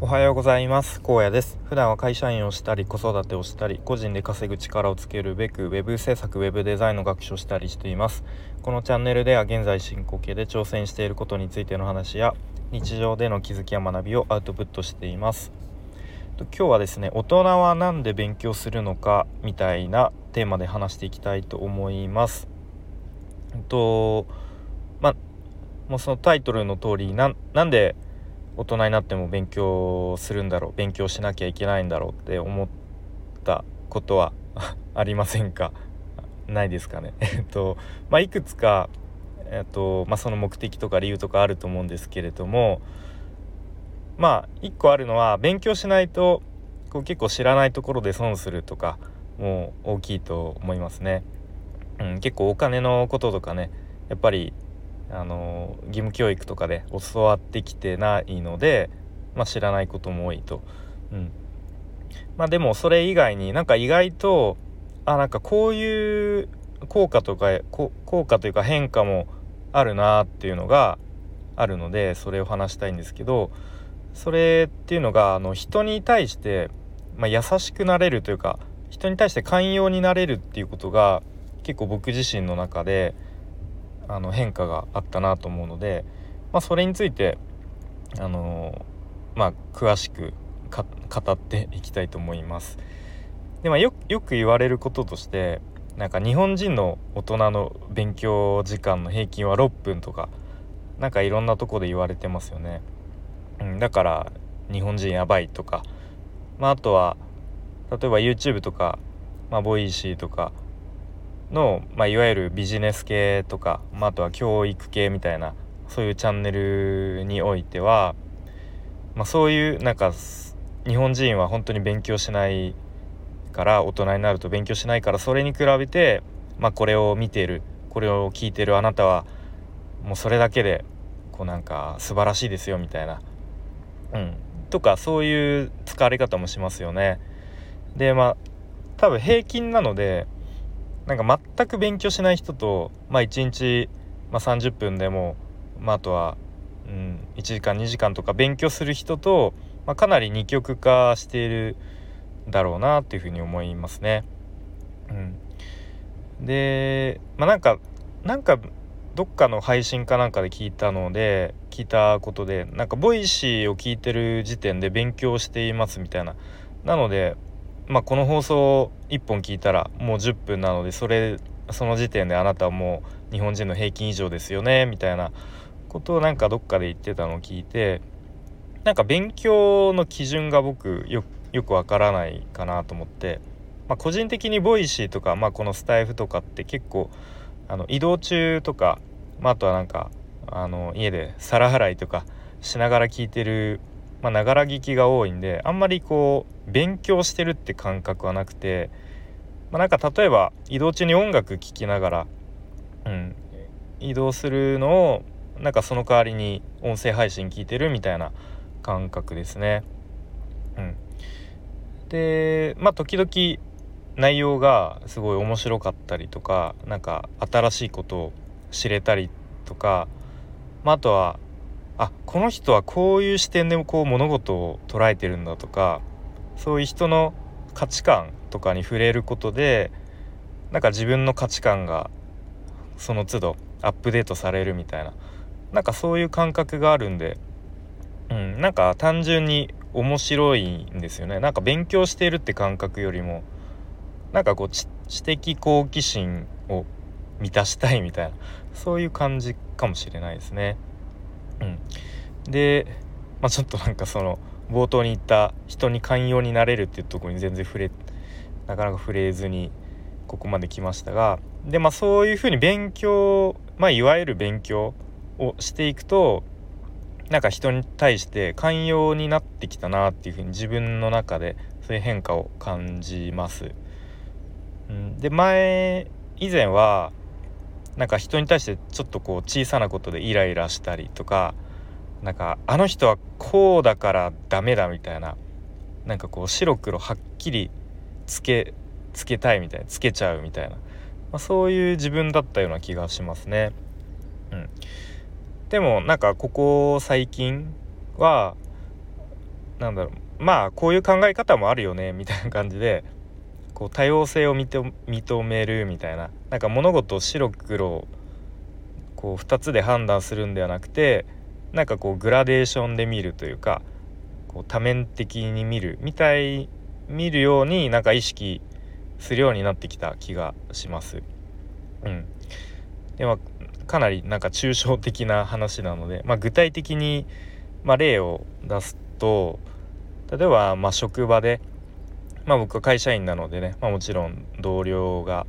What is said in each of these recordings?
おはようございます。高野です。普段は会社員をしたり子育てをしたり個人で稼ぐ力をつけるべく web 制作 web デザインの学習をしたりしています。このチャンネルでは現在進行形で挑戦していることについての話や日常での気づきや学びをアウトプットしています。今日はですね大人は何で勉強するのかみたいなテーマで話していきたいと思います。えっとまもうそのタイトルの通りななんで大人になっても勉強するんだろう勉強しなきゃいけないんだろうって思ったことは ありませんか？ないですかね？えっとまあいくつかえっとまあその目的とか理由とかあると思うんですけれどもまあ一個あるのは勉強しないとこう結構知らないところで損するとかもう大きいと思いますね。うん、結構お金のこととかねやっぱりあの義務教育とかで教わってきてないので、まあ、知らないことも多いと。うんまあ、でもそれ以外になんか意外とあなんかこういう効果とか効果というか変化もあるなっていうのがあるのでそれを話したいんですけどそれっていうのがあの人に対して、まあ、優しくなれるというか人に対して寛容になれるっていうことが結構僕自身の中であの変化があったなと思うので、まあ、それについてあのまあ、詳しく語っていきたいと思います。でまあ、よく言われることとしてなんか日本人の大人の勉強時間の平均は6分とかなんかいろんなとこで言われてますよね。うん、だから日本人やばいとか、まあ、あとは例えば YouTube とか、まあ、 Voicy とかの、まあ、いわゆるビジネス系とか、まあ、あとは教育系みたいなそういうチャンネルにおいては、まあ、そういうなんか日本人は本当に勉強しないから大人になると勉強しないからそれに比べて、まあ、これを見ているこれを聞いてるあなたはもうそれだけでこうなんか素晴らしいですよみたいな、うん、とかそういう使われ方もしますよね。でまあ多分平均なのでなんか全く勉強しない人と、まあ、1日、まあ、30分でも、まあ、あとは、うん、1時間2時間とか勉強する人と、まあ、かなり二極化しているだろうなっていうふうに思いますね。うん、で、まあ、なんかなんかどっかの配信かなんかで聞いたので聞いたことでなんか Voicy を聞いてる時点で勉強していますみたいななのでまあ、この放送1本聞いたらもう10分なのでそれその時点であなたはもう日本人の平均以上ですよねみたいなことをなんかどっかで言ってたのを聞いてなんか勉強の基準が僕よくわからないかなと思って、まあ、個人的に Voicy とか、まあ、このスタエフとかって結構あの移動中とか、まあ、あとはなんかあの家で皿洗いとかしながら聞いてるまながら聞きが多いんであんまりこう勉強してるって感覚はなくて、まあ、なんか例えば移動中に音楽聴きながら、うん、移動するのをなんかその代わりに音声配信聞いてるみたいな感覚ですね。うん、でまあ時々内容がすごい面白かったりとか何か新しいことを知れたりとか、まあ、あとはあこの人はこういう視点でこう物事を捉えてるんだとかそういう人の価値観とかに触れることでなんか自分の価値観がその都度アップデートされるみたいななんかそういう感覚があるんで、うん、なんか単純に面白いんですよねなんか勉強しているって感覚よりもなんかこう知的好奇心を満たしたいみたいなそういう感じかもしれないですね。うん、で、まあ、ちょっとなんかその冒頭に言った人に寛容になれるっていうとこに全然触れなかなか触れずにここまで来ましたがでまあそういうふうに勉強まあいわゆる勉強をしていくとなんか人に対して寛容になってきたなっていうふうに自分の中でそういう変化を感じます。うん、で前以前はなんか人に対してちょっとこう小さなことでイライラしたりとかなんかあの人はこうだからダメだみたいななんかこう白黒はっきりつけつけたいみたいなつけちゃうみたいな、まあ、そういう自分だったような気がしますね。うん、でもなんかここ最近はなんだろうまあこういう考え方もあるよねみたいな感じでこう多様性を認めるみたいななんか物事を白黒こう2つで判断するんではなくてなんかこうグラデーションで見るというかこう多面的に見るみたい見るようになんか意識するようになってきた気がします。うん、でまあかなりなんか抽象的な話なので、まあ、具体的に、まあ、例を出すと例えばま職場で、まあ、僕は会社員なのでね、まあ、もちろん同僚が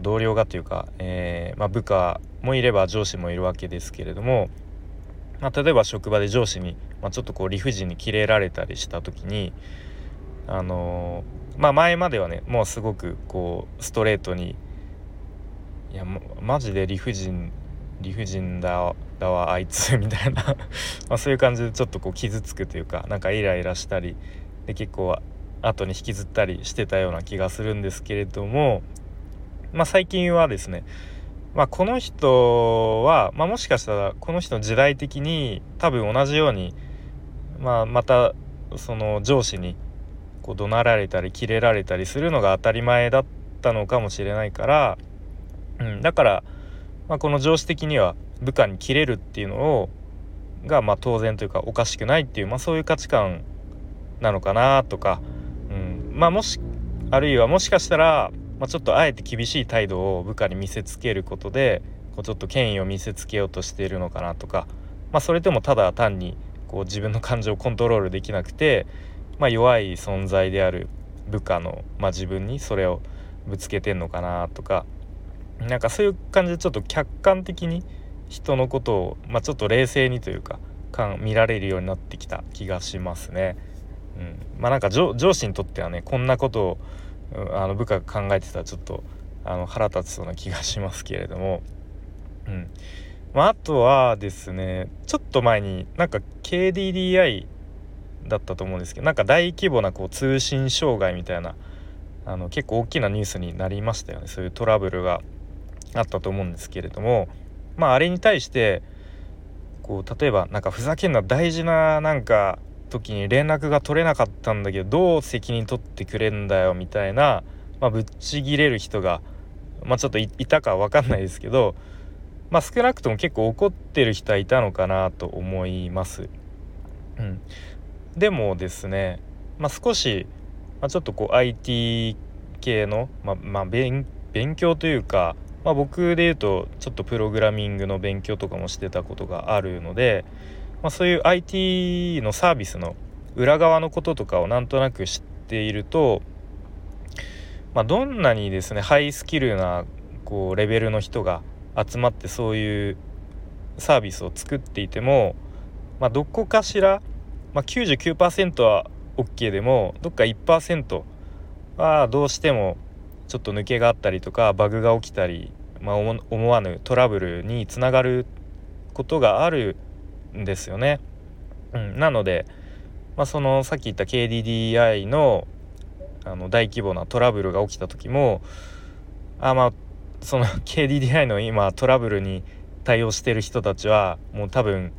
同僚がというか、えー、ま部下もいれば上司もいるわけですけれども、ま例えば職場で上司に、まちょっとこう理不尽にキレられたりした時にあのー、まあ前まではねもうすごくこうストレートにいやマジで理不尽理不尽だだわあいつ みたいな。まそういう感じでちょっとこう傷つくというかなんかイライラしたりで結構後に引きずったりしてたような気がするんですけれどもまあ最近はですねまあ、この人は、まあ、もしかしたらこの人の時代的に多分同じように、まあ、またその上司にこう怒鳴られたりキレられたりするのが当たり前だったのかもしれないから、うん、だから、まあ、この上司的には部下に切れるっていうのをがまあ当然というかおかしくないっていう、まあ、そういう価値観なのかなとか、まあもしあるいはもしかしたら、まあ、ちょっとあえて厳しい態度を部下に見せつけることでこうちょっと権威を見せつけようとしているのかなとか、まあ、それでもただ単にこう自分の感情をコントロールできなくて、まあ、弱い存在である部下の、まあ、自分にそれをぶつけてんのかなとかなんかそういう感じでちょっと客観的に人のことを、まあ、ちょっと冷静にというか見られるようになってきた気がしますね。うん、まあなんか上司にとってはねこんなことをあの部下が考えてたらちょっとあの腹立つそうな気がしますけれども、うん。まあ、あとはですねちょっと前になんか KDDI だったと思うんですけどなんか大規模なこう通信障害みたいなあの結構大きなニュースになりましたよね。そういうトラブルがあったと思うんですけれどもまああれに対してこう例えばなんかふざけんな大事ななんか時に連絡が取れなかったんだけどどう責任取ってくれんだよみたいな、まあ、ぶっちぎれる人が、まあ、ちょっといたか分かんないですけど、まあ、少なくとも結構怒ってる人はいたのかなと思います。うん、でもですね、まあ、少し、まあ、ちょっとこう IT 系の、まあ、まあ勉、勉強というか、まあ、僕で言うとちょっとプログラミングの勉強とかもしてたことがあるので、まあ、そういう IT のサービスの裏側のこととかをなんとなく知っていると、まあ、どんなにですねハイスキルなこうレベルの人が集まってそういうサービスを作っていても、まあ、どこかしら、まあ、99%は OK でもどっか1%はどうしてもちょっと抜けがあったりとかバグが起きたり、まあ、思わぬトラブルにつながることがあるんですよね。うん、なので、まあ、そのさっき言った KDDI のあの大規模なトラブルが起きた時もあまあその KDDI の今トラブルに対応してる人たちはもう多分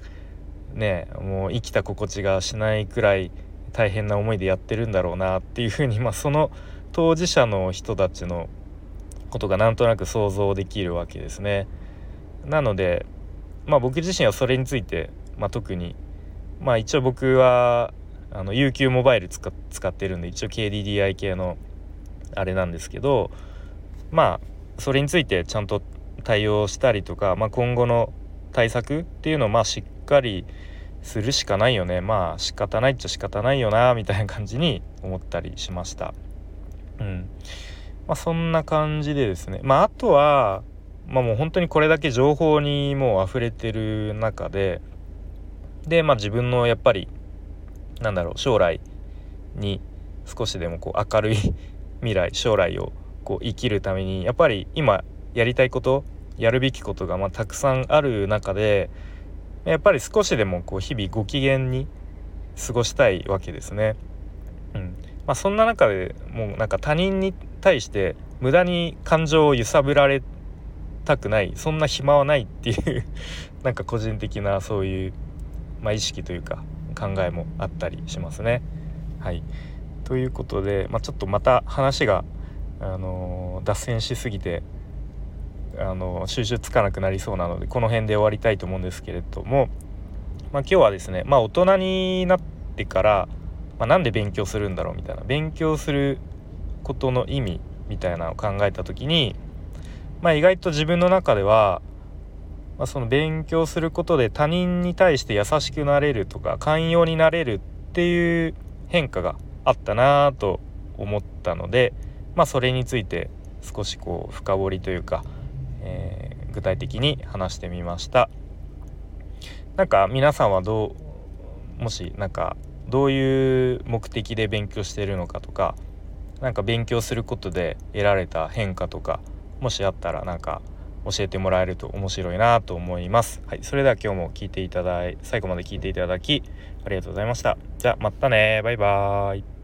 ねもう生きた心地がしないくらい大変な思いでやってるんだろうなっていうふうに、まあ、その当事者の人たちのことがなんとなく想像できるわけですね。なのでまあ僕自身はそれについてまあ、特に。まあ一応僕はあの UQ モバイル使ってるんで一応 KDDI 系のあれなんですけどまあそれについてちゃんと対応したりとか、まあ、今後の対策っていうのをまあしっかりするしかないよね。まあ仕方ないっちゃ仕方ないよなみたいな感じに思ったりしました。うん。まあ、そんな感じでですね。まああとはまあもう本当にこれだけ情報にもう溢れてる中ででまあ自分のやっぱりなんだろう将来に少しでもこう明るい 未来将来をこう生きるためにやっぱり今やりたいことやるべきことがまあたくさんある中でやっぱり少しでもこう日々ご機嫌に過ごしたいわけですね。うんまあ、そんな中でもうなんか他人に対して無駄に感情を揺さぶられたくないそんな暇はないっていう なんか個人的なそういうまあ、意識というか考えもあったりしますね。はいということで、まあ、ちょっとまた話が、あの脱線しすぎてあの収集つかなくなりそうなのでこの辺で終わりたいと思うんですけれども、まあ、今日はですね、まあ、大人になってから、まあ、なんで勉強するんだろうみたいな勉強することの意味みたいなのを考えた時に、まあ、意外と自分の中では、まあ、その勉強することで他人に対して優しくなれるとか寛容になれるっていう変化があったなと思ったので、まあ、それについて少しこう深掘りというかえー、具体的に話してみました。なんか皆さんはどうもしなんかどういう目的で勉強してるのかとか何か勉強することで得られた変化とかもしあったらなんか教えてもらえると面白いなと思います。はい、それでは今日も聞いていただい最後まで聞いていただきありがとうございました。じゃあまたねバイバーイ。